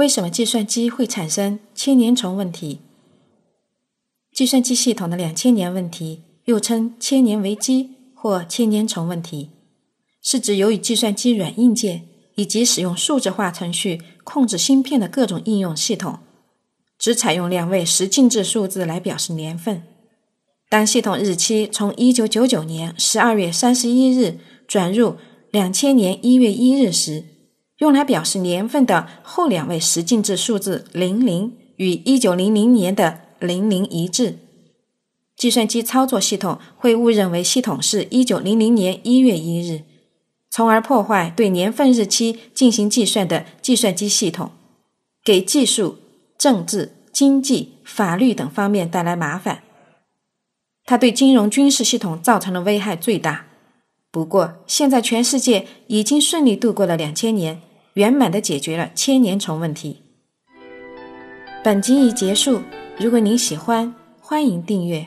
为什么计算机会产生千年虫问题？计算机系统的两千年问题，又称千年危机或千年虫问题，是指由于计算机软硬件以及使用数字化程序控制芯片的各种应用系统，只采用两位十进制数字来表示年份。当系统日期从一九九九年十二月三十一日转入两千年一月一日时，用来表示年份的后两位十进制数字零零与一九零零年的零零一致，计算机操作系统会误认为系统是一九零零年一月一日，从而破坏对年份日期进行计算的计算机系统，给技术、政治、经济、法律等方面带来麻烦。它对金融、军事系统造成的危害最大。不过，现在全世界已经顺利度过了两千年。圆满的解决了千年虫问题。本集已结束，如果您喜欢，欢迎订阅。